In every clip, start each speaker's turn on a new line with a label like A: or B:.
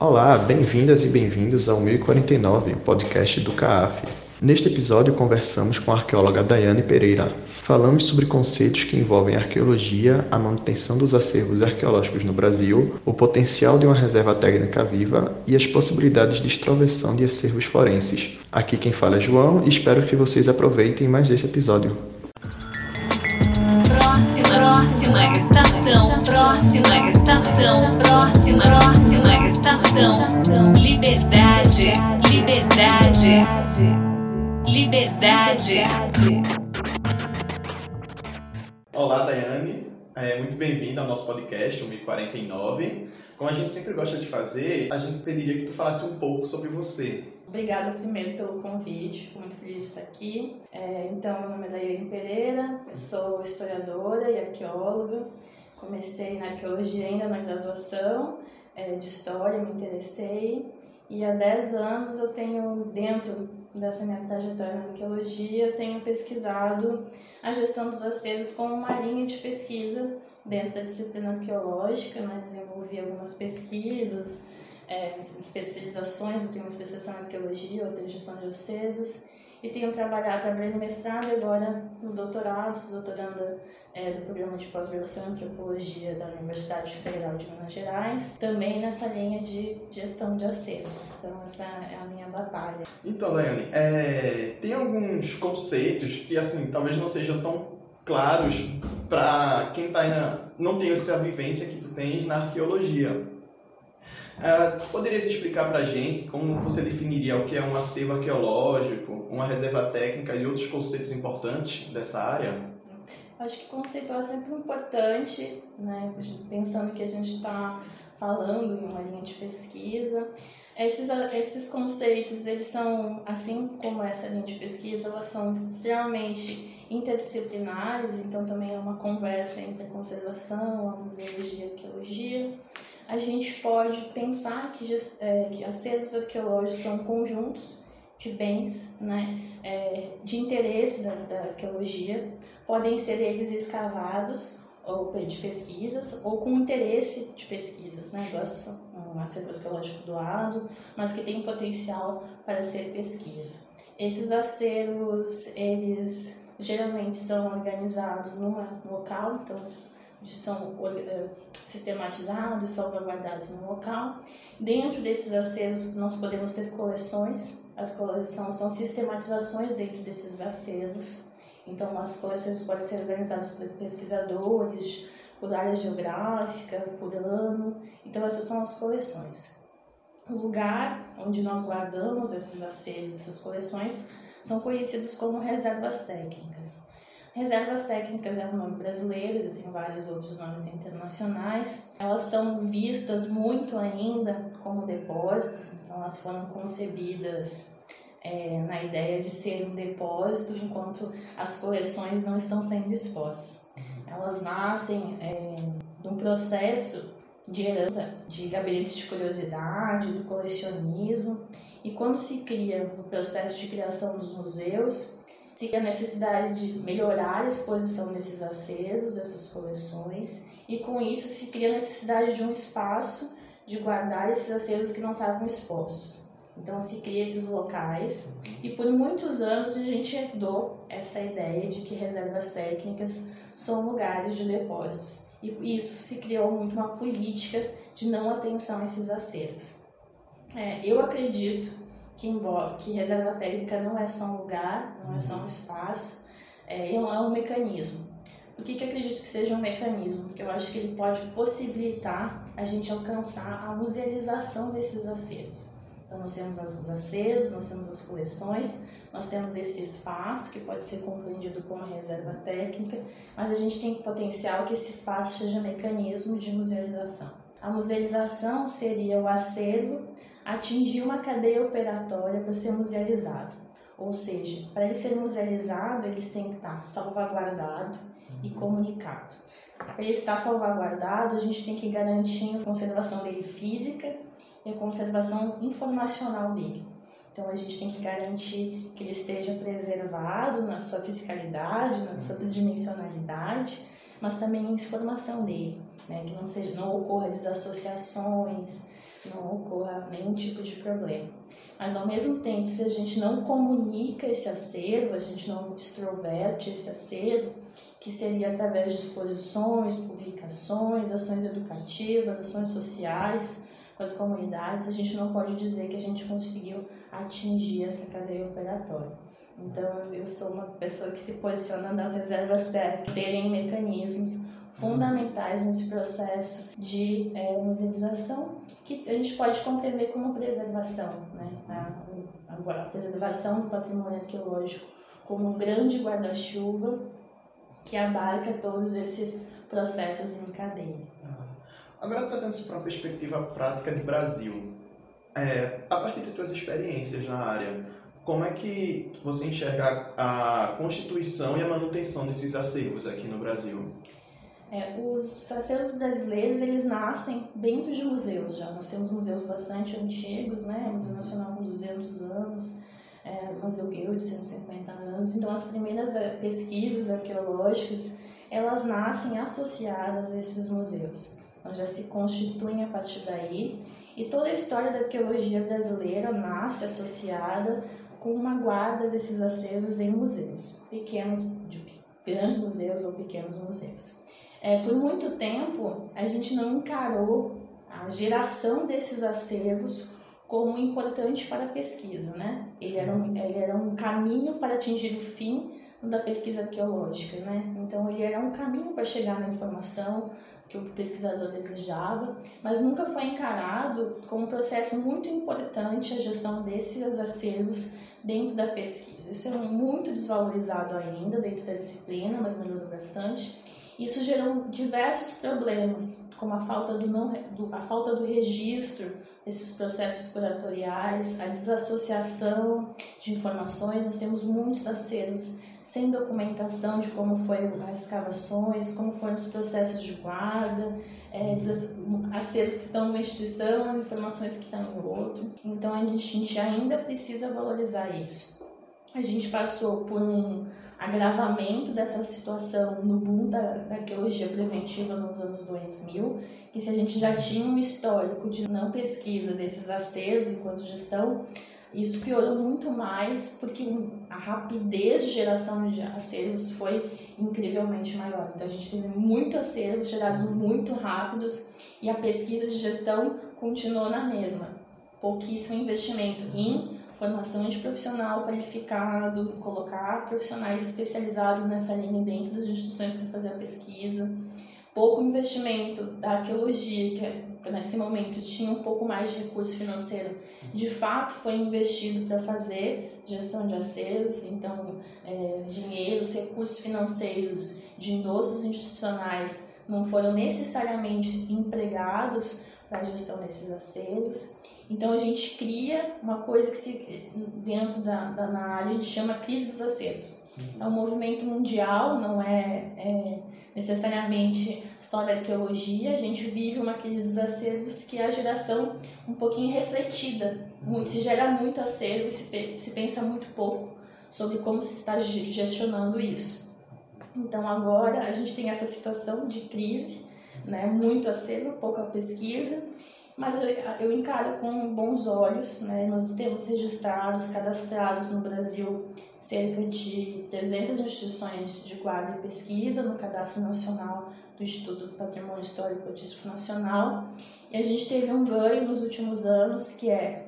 A: Olá, bem-vindas e bem-vindos ao 1049, podcast do CAAF. Neste episódio, conversamos com a arqueóloga Daiane Pereira. Falamos sobre conceitos que envolvem a arqueologia, a manutenção dos acervos arqueológicos no Brasil, o potencial de uma reserva técnica viva e as possibilidades de extroversão de acervos forenses. Aqui quem fala é João e espero que vocês aproveitem mais este episódio.
B: Próxima, próxima estação, próxima estação, próxima, próxima estação. Liberdade, liberdade, liberdade.
A: Olá, Daiane. É, muito bem-vinda ao nosso podcast, o 1049. Como a gente sempre gosta de fazer, a gente pediria que tu falasse um pouco sobre você.
C: Obrigada primeiro pelo convite, fico muito feliz de estar aqui. É, então, meu nome é Daiane Pereira, eu sou historiadora e arqueóloga. Comecei na arqueologia ainda na graduação é, de História, me interessei. E há 10 anos eu tenho, dentro dessa minha trajetória na arqueologia, tenho pesquisado a gestão dos acervos como uma linha de pesquisa dentro da disciplina arqueológica, né? desenvolvi algumas pesquisas, é, especializações, eu tenho uma especialização em arqueologia, outra em gestão de acervos, e tenho trabalhado, trabalhei no mestrado e agora no doutorado, sou doutoranda é, do programa de pós-graduação em antropologia da Universidade Federal de Minas Gerais, também nessa linha de gestão de acervos. Então essa é a minha batalha.
A: Então, Daiane, é, tem alguns conceitos que assim talvez não sejam tão claros para quem tá não tem essa vivência que tu tens na arqueologia. Uh, poderias explicar para a gente como você definiria o que é um acervo arqueológico, uma reserva técnica e outros conceitos importantes dessa área?
C: Acho que conceituar é sempre importante, né? pensando que a gente está falando em uma linha de pesquisa. Esses, esses conceitos, eles são, assim como essa linha de pesquisa, elas são extremamente interdisciplinares, então também é uma conversa entre a conservação, a museologia e a arqueologia a gente pode pensar que, é, que acervos arqueológicos são conjuntos de bens né, é, de interesse da, da arqueologia, podem ser eles escavados ou de pesquisas ou com interesse de pesquisas, né? um acervo arqueológico doado, mas que tem potencial para ser pesquisa. Esses acervos, eles geralmente são organizados numa, no local, então são eh, sistematizados, salvaguardados no local. Dentro desses acervos, nós podemos ter coleções. A coleção são sistematizações dentro desses acervos. Então, as coleções podem ser organizadas por pesquisadores, por área geográfica, por ano. Então, essas são as coleções. O lugar onde nós guardamos esses acervos, essas coleções, são conhecidos como reservas técnicas. Reservas técnicas é um nome brasileiro, existem vários outros nomes internacionais. Elas são vistas muito ainda como depósitos, então elas foram concebidas é, na ideia de ser um depósito, enquanto as coleções não estão sendo expostas. Elas nascem é, de um processo de herança de gabinetes de curiosidade, do colecionismo, e quando se cria o processo de criação dos museus, se a necessidade de melhorar a exposição desses acervos, dessas coleções, e com isso se cria a necessidade de um espaço de guardar esses acervos que não estavam expostos. Então se cria esses locais e por muitos anos a gente herdou essa ideia de que reservas técnicas são lugares de depósitos. E isso se criou muito uma política de não atenção a esses acervos. É, eu acredito que, embora, que reserva técnica não é só um lugar, não é só um espaço, é, é um mecanismo. Por que, que eu acredito que seja um mecanismo? Porque eu acho que ele pode possibilitar a gente alcançar a musealização desses acervos. Então, nós temos os acervos, nós temos as coleções, nós temos esse espaço que pode ser compreendido como reserva técnica, mas a gente tem potencial que esse espaço seja mecanismo de musealização. A musealização seria o acervo atingir uma cadeia operatória para ser musealizado. Ou seja, para ele ser musealizado, eles têm que estar salvaguardado e uhum. comunicado. Para ele estar salvaguardado, a gente tem que garantir a conservação dele física e a conservação informacional dele. Então a gente tem que garantir que ele esteja preservado na sua fisicalidade, na sua tridimensionalidade, mas também a informação dele, né? que não seja, não ocorra desassociações, não ocorra nenhum tipo de problema. Mas ao mesmo tempo, se a gente não comunica esse acervo, a gente não extroverte esse acervo, que seria através de exposições, publicações, ações educativas, ações sociais com as comunidades, a gente não pode dizer que a gente conseguiu atingir essa cadeia operatória. Então, eu sou uma pessoa que se posiciona nas reservas serem mecanismos fundamentais nesse processo de é, musealização que a gente pode compreender como preservação, né? a, a preservação do patrimônio arqueológico como um grande guarda-chuva que abarca todos esses processos em cadeia.
A: Agora, trazendo para uma perspectiva prática de Brasil, é, a partir de suas experiências na área, como é que você enxerga a constituição e a manutenção desses acervos aqui no Brasil?
C: É, os acervos brasileiros eles nascem dentro de museus já. Nós temos museus bastante antigos, né? Museu Nacional com 200 anos, é, Museu de 150 anos. Então as primeiras é, pesquisas arqueológicas elas nascem associadas a esses museus. Então já se constituem a partir daí. E toda a história da arqueologia brasileira nasce associada com uma guarda desses acervos em museus, pequenos, de grandes museus ou pequenos museus. É, por muito tempo, a gente não encarou a geração desses acervos como importante para a pesquisa, né? Ele era um, ele era um caminho para atingir o fim da pesquisa arqueológica, né? Então ele era um caminho para chegar na informação que o pesquisador desejava, mas nunca foi encarado como um processo muito importante a gestão desses acervos dentro da pesquisa. Isso é muito desvalorizado ainda dentro da disciplina, mas melhorou bastante. Isso gerou diversos problemas, como a falta do, não, do, a falta do registro desses processos curatoriais, a desassociação de informações. Nós temos muitos acervos sem documentação de como foram as escavações, como foram os processos de guarda, é, acervos que estão numa instituição, informações que estão em outro. Então a gente ainda precisa valorizar isso. A gente passou por um agravamento dessa situação no boom da, da, arqueologia preventiva nos anos 2000, que se a gente já tinha um histórico de não pesquisa desses acervos enquanto gestão, isso piorou muito mais porque a rapidez de geração de acervos foi incrivelmente maior. Então a gente teve muito acervos gerados muito rápidos e a pesquisa de gestão continuou na mesma. Pouquíssimo investimento em formação de profissional qualificado, colocar profissionais especializados nessa linha dentro das instituições para fazer a pesquisa, pouco investimento da arqueologia, que nesse momento tinha um pouco mais de recurso financeiro, de fato foi investido para fazer gestão de acervos, então é, dinheiros, recursos financeiros de endossos institucionais não foram necessariamente empregados para a gestão desses acervos. Então a gente cria uma coisa que se, dentro da, da na área a gente chama crise dos acervos. Uhum. É um movimento mundial, não é, é, necessariamente só da arqueologia. A gente vive uma crise dos acervos que é a geração um pouquinho refletida. Muito, se gera muito acervo e se, se pensa muito pouco sobre como se está gestionando isso. Então agora a gente tem essa situação de crise, né, muito acervo, pouca pesquisa mas eu, eu encaro com bons olhos. Né? Nós temos registrados, cadastrados no Brasil, cerca de 300 instituições de guarda e pesquisa no Cadastro Nacional do Instituto do Patrimônio Histórico e Artístico Nacional. E a gente teve um ganho nos últimos anos, que é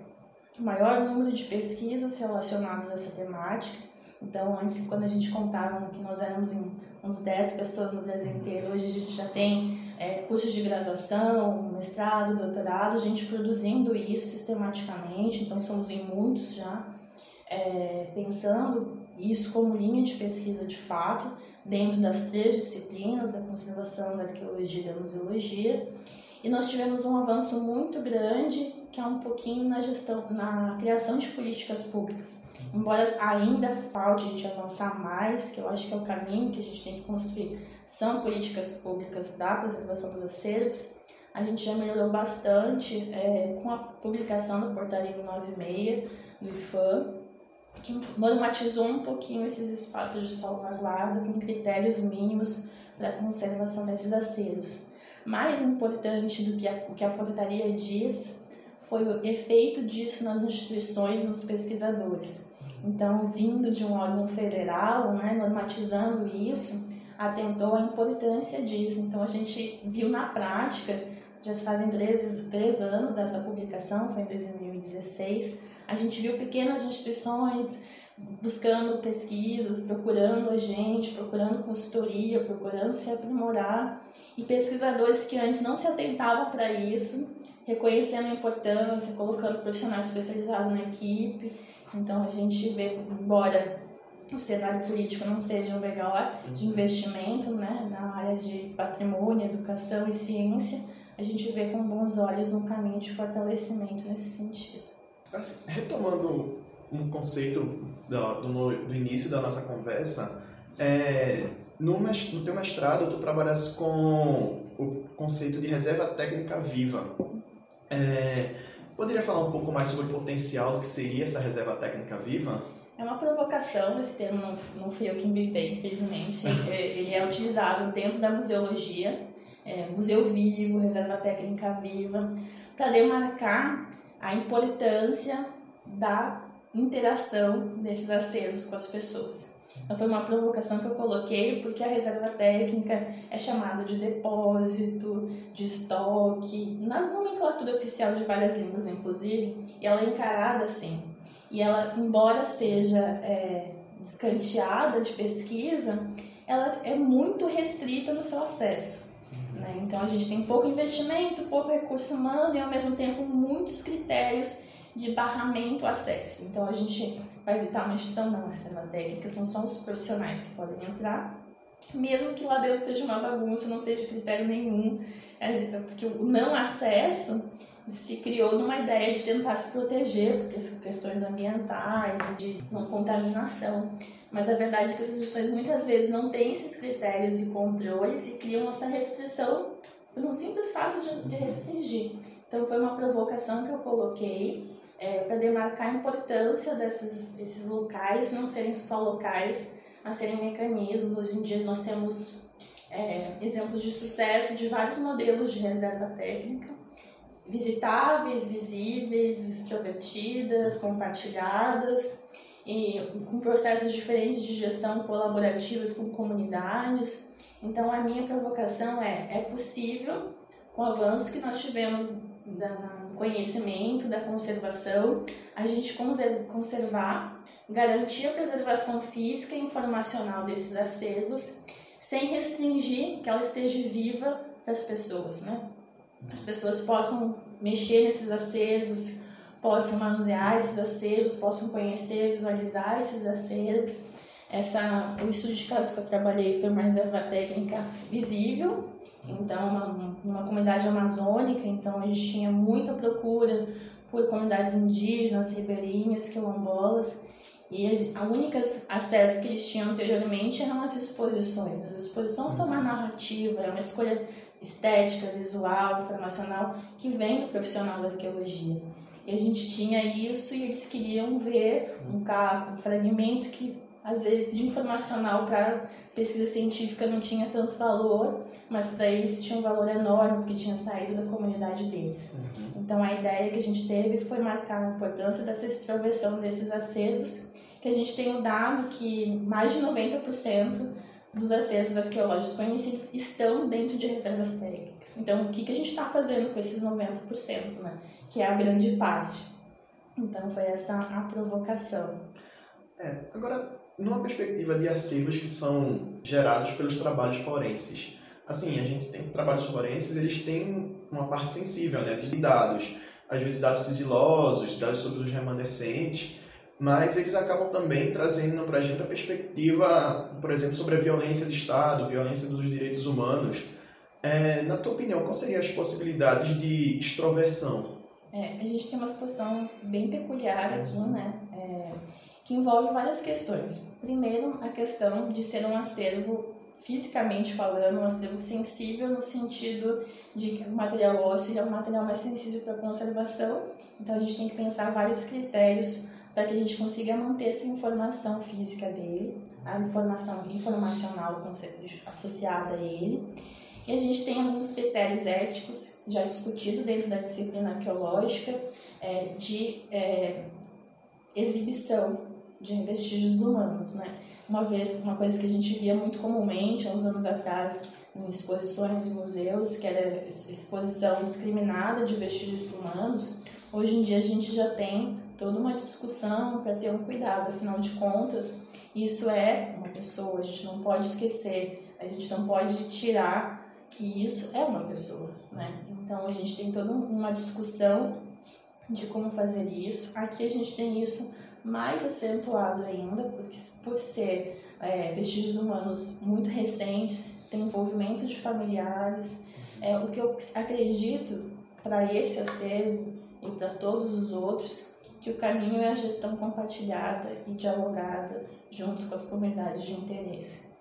C: o maior número de pesquisas relacionadas a essa temática. Então, antes, quando a gente contava que nós éramos uns 10 pessoas no Brasil inteiro, hoje a gente já tem é, cursos de graduação, mestrado, doutorado, gente produzindo isso sistematicamente, então somos em muitos já, é, pensando isso como linha de pesquisa de fato, dentro das três disciplinas da conservação, da arqueologia e da museologia. E nós tivemos um avanço muito grande, que é um pouquinho na gestão, na criação de políticas públicas. Embora ainda falte a gente avançar mais, que eu acho que é o caminho que a gente tem que construir, são políticas públicas para a preservação dos acervos, a gente já melhorou bastante é, com a publicação da portaria 96 do IFAM, que normatizou um pouquinho esses espaços de salvaguarda com critérios mínimos para a conservação desses acervos. Mais importante do que a, o que a portaria diz foi o efeito disso nas instituições, nos pesquisadores. Então, vindo de um órgão federal, né, normatizando isso, atentou à importância disso. Então, a gente viu na prática, já se fazem três, três anos dessa publicação, foi em 2016, a gente viu pequenas instituições buscando pesquisas, procurando a gente, procurando consultoria, procurando se aprimorar, e pesquisadores que antes não se atentavam para isso, reconhecendo a importância, colocando profissionais especializados na equipe. Então a gente vê, embora o cenário político não seja o melhor de investimento né, na área de patrimônio, educação e ciência, a gente vê com bons olhos um caminho de fortalecimento nesse sentido.
A: Assim, retomando um conceito do, do, do, início da nossa conversa, é, no, no teu mestrado tu trabalhas com o conceito de reserva técnica viva. É, poderia falar um pouco mais sobre o potencial do que seria essa reserva técnica viva?
C: É uma provocação, esse termo não, não fui eu que inventei, infelizmente. É, ele é utilizado dentro da museologia, é, museu vivo, reserva técnica viva, para demarcar a importância da interação desses acervos com as pessoas. Então foi uma provocação que eu coloquei porque a reserva técnica é chamada de depósito, de estoque, na nomenclatura oficial de várias línguas inclusive, e ela é encarada assim. E ela, embora seja é, descanteada de pesquisa, ela é muito restrita no seu acesso. Né? Então a gente tem pouco investimento, pouco recurso humano e ao mesmo tempo muitos critérios de barramento acesso. Então a gente vai evitar uma instituição, não, essa técnica, são só os profissionais que podem entrar. Mesmo que lá dentro esteja uma bagunça, não esteja critério nenhum, é, porque o não acesso se criou numa ideia de tentar se proteger, porque questões ambientais e de não contaminação. Mas a verdade é que essas instituições muitas vezes não têm esses critérios e controles e criam essa restrição por um simples fato de restringir. Então foi uma provocação que eu coloquei é, para demarcar a importância desses esses locais não serem só locais, mas serem mecanismos. Hoje em dia nós temos é, exemplos de sucesso de vários modelos de reserva técnica, visitáveis, visíveis, extrovertidas, compartilhadas, e com processos diferentes de gestão colaborativas com comunidades. Então a minha provocação é, é possível, com o avanço que nós tivemos da conhecimento, da conservação, a gente conservar, garantir a preservação física e informacional desses acervos, sem restringir que ela esteja viva para as pessoas, né? As pessoas possam mexer nesses acervos, possam manusear esses acervos, possam conhecer, visualizar esses acervos. Essa, o estudo de caso que eu trabalhei foi uma reserva técnica visível, então, uma, uma comunidade amazônica, então a gente tinha muita procura por comunidades indígenas, ribeirinhas, quilombolas, e a única acesso que eles tinham anteriormente eram as exposições. As exposições são uma narrativa, é uma escolha estética, visual, informacional, que vem do profissional da arqueologia. E a gente tinha isso e eles queriam ver um caco, um fragmento que às vezes de informacional para pesquisa científica não tinha tanto valor, mas para eles tinha um valor enorme porque tinha saído da comunidade deles. Uhum. Então a ideia que a gente teve foi marcar a importância dessa extroversão desses acervos, que a gente tem o dado que mais de 90% dos acervos arqueológicos conhecidos estão dentro de reservas técnicas. Então o que, que a gente está fazendo com esses 90%, né? que é a grande parte. Então foi essa a provocação.
A: É, agora numa perspectiva de acervos que são gerados pelos trabalhos forenses. Assim, a gente tem trabalhos forenses, eles têm uma parte sensível, né, de dados, às vezes dados sigilosos, dados sobre os remanescentes, mas eles acabam também trazendo para a gente a perspectiva, por exemplo, sobre a violência de Estado, violência dos direitos humanos. É, na tua opinião, quais seriam as possibilidades de extroversão?
C: É, a gente tem uma situação bem peculiar aqui, né? Que envolve várias questões. Primeiro, a questão de ser um acervo fisicamente falando, um acervo sensível no sentido de que o material ósseo é um material mais sensível para conservação. Então a gente tem que pensar vários critérios para que a gente consiga manter essa informação física dele, a informação informacional associada a ele. E a gente tem alguns critérios éticos já discutidos dentro da disciplina arqueológica é, de é, exibição de vestígios humanos, né? Uma vez, uma coisa que a gente via muito comumente há uns anos atrás em exposições em museus, que era exposição discriminada de vestígios humanos, hoje em dia a gente já tem toda uma discussão para ter um cuidado, afinal de contas, isso é uma pessoa, a gente não pode esquecer, a gente não pode tirar que isso é uma pessoa, né? Então a gente tem toda uma discussão de como fazer isso. Aqui a gente tem isso mais acentuado ainda, porque por ser é, vestígios humanos muito recentes, tem envolvimento de familiares. É, o que eu acredito para esse acervo e para todos os outros, que o caminho é a gestão compartilhada e dialogada junto com as comunidades de interesse.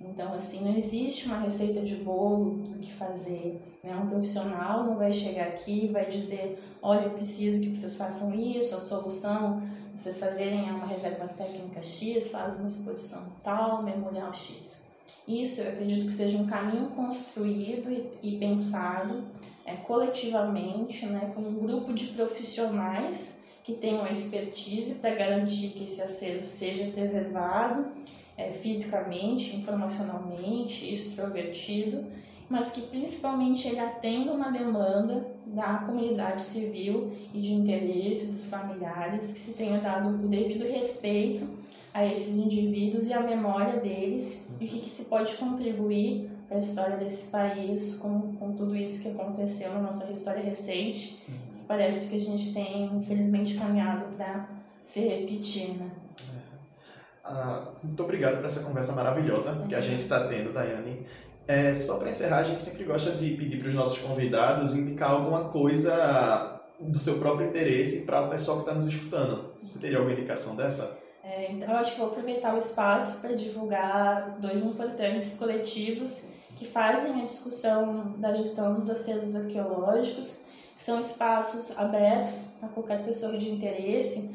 C: Então, assim, não existe uma receita de bolo do que fazer. Né? Um profissional não vai chegar aqui e vai dizer: olha, eu preciso que vocês façam isso, a solução, vocês fazerem uma reserva técnica X, faz uma exposição tal, memorial X. Isso eu acredito que seja um caminho construído e, pensado é, coletivamente, né, com um grupo de profissionais que tenham expertise para garantir que esse acervo seja preservado é, fisicamente, informacionalmente, extrovertido, mas que principalmente ele atenda uma demanda da comunidade civil e de interesse dos familiares, que se tenha dado o devido respeito a esses indivíduos e a memória deles e o que, que se pode contribuir para a história desse país com, com tudo isso que aconteceu na nossa história recente, que parece que a gente tem, infelizmente, caminhado para se repetir, né?
A: Ah, muito obrigado por essa conversa maravilhosa que a gente está tendo, Daiane. É, só para encerrar, a gente sempre gosta de pedir para os nossos convidados indicar alguma coisa do seu próprio interesse para o pessoal que está nos escutando. Você teria alguma indicação dessa?
C: É, então, eu acho que vou aproveitar o espaço para divulgar dois importantes coletivos que fazem a discussão da gestão dos acervos arqueológicos, que são espaços abertos a qualquer pessoa de interesse,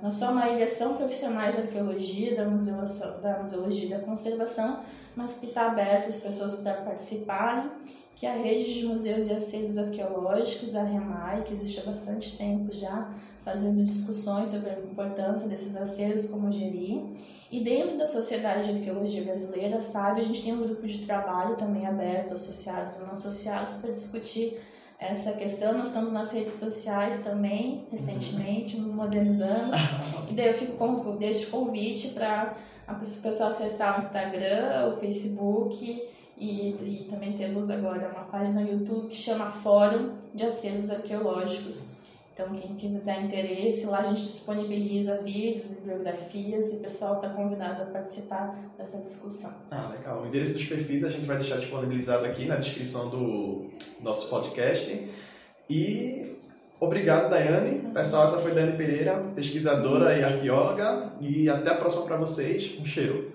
C: na sua maioria são profissionais da arqueologia, da museologia, da museologia da conservação, mas que está aberto às pessoas para participarem, que a rede de museus e acervos arqueológicos, a REMAI, que existe há bastante tempo já, fazendo discussões sobre a importância desses acervos, como gerir. E dentro da Sociedade de Arqueologia Brasileira, sabe, a gente tem um grupo de trabalho também aberto, associados e não associados, para discutir essa questão. Nós estamos nas redes sociais também, recentemente, nos modernizando. E daí eu fico com, deixo convite para a pessoa acessar o Instagram, o Facebook e, e também temos agora uma página no YouTube que chama Fórum de Acervos Arqueológicos. Então, quem tiver interesse, lá a gente disponibiliza vídeos, bibliografias e o pessoal está convidado a participar dessa discussão.
A: Ah, legal. O endereço dos perfis a gente vai deixar disponibilizado aqui na descrição do nosso podcast. E obrigado, Daiane. Pessoal, essa foi Daiane Pereira, pesquisadora e arqueóloga. E até a próxima para vocês. Um cheiro.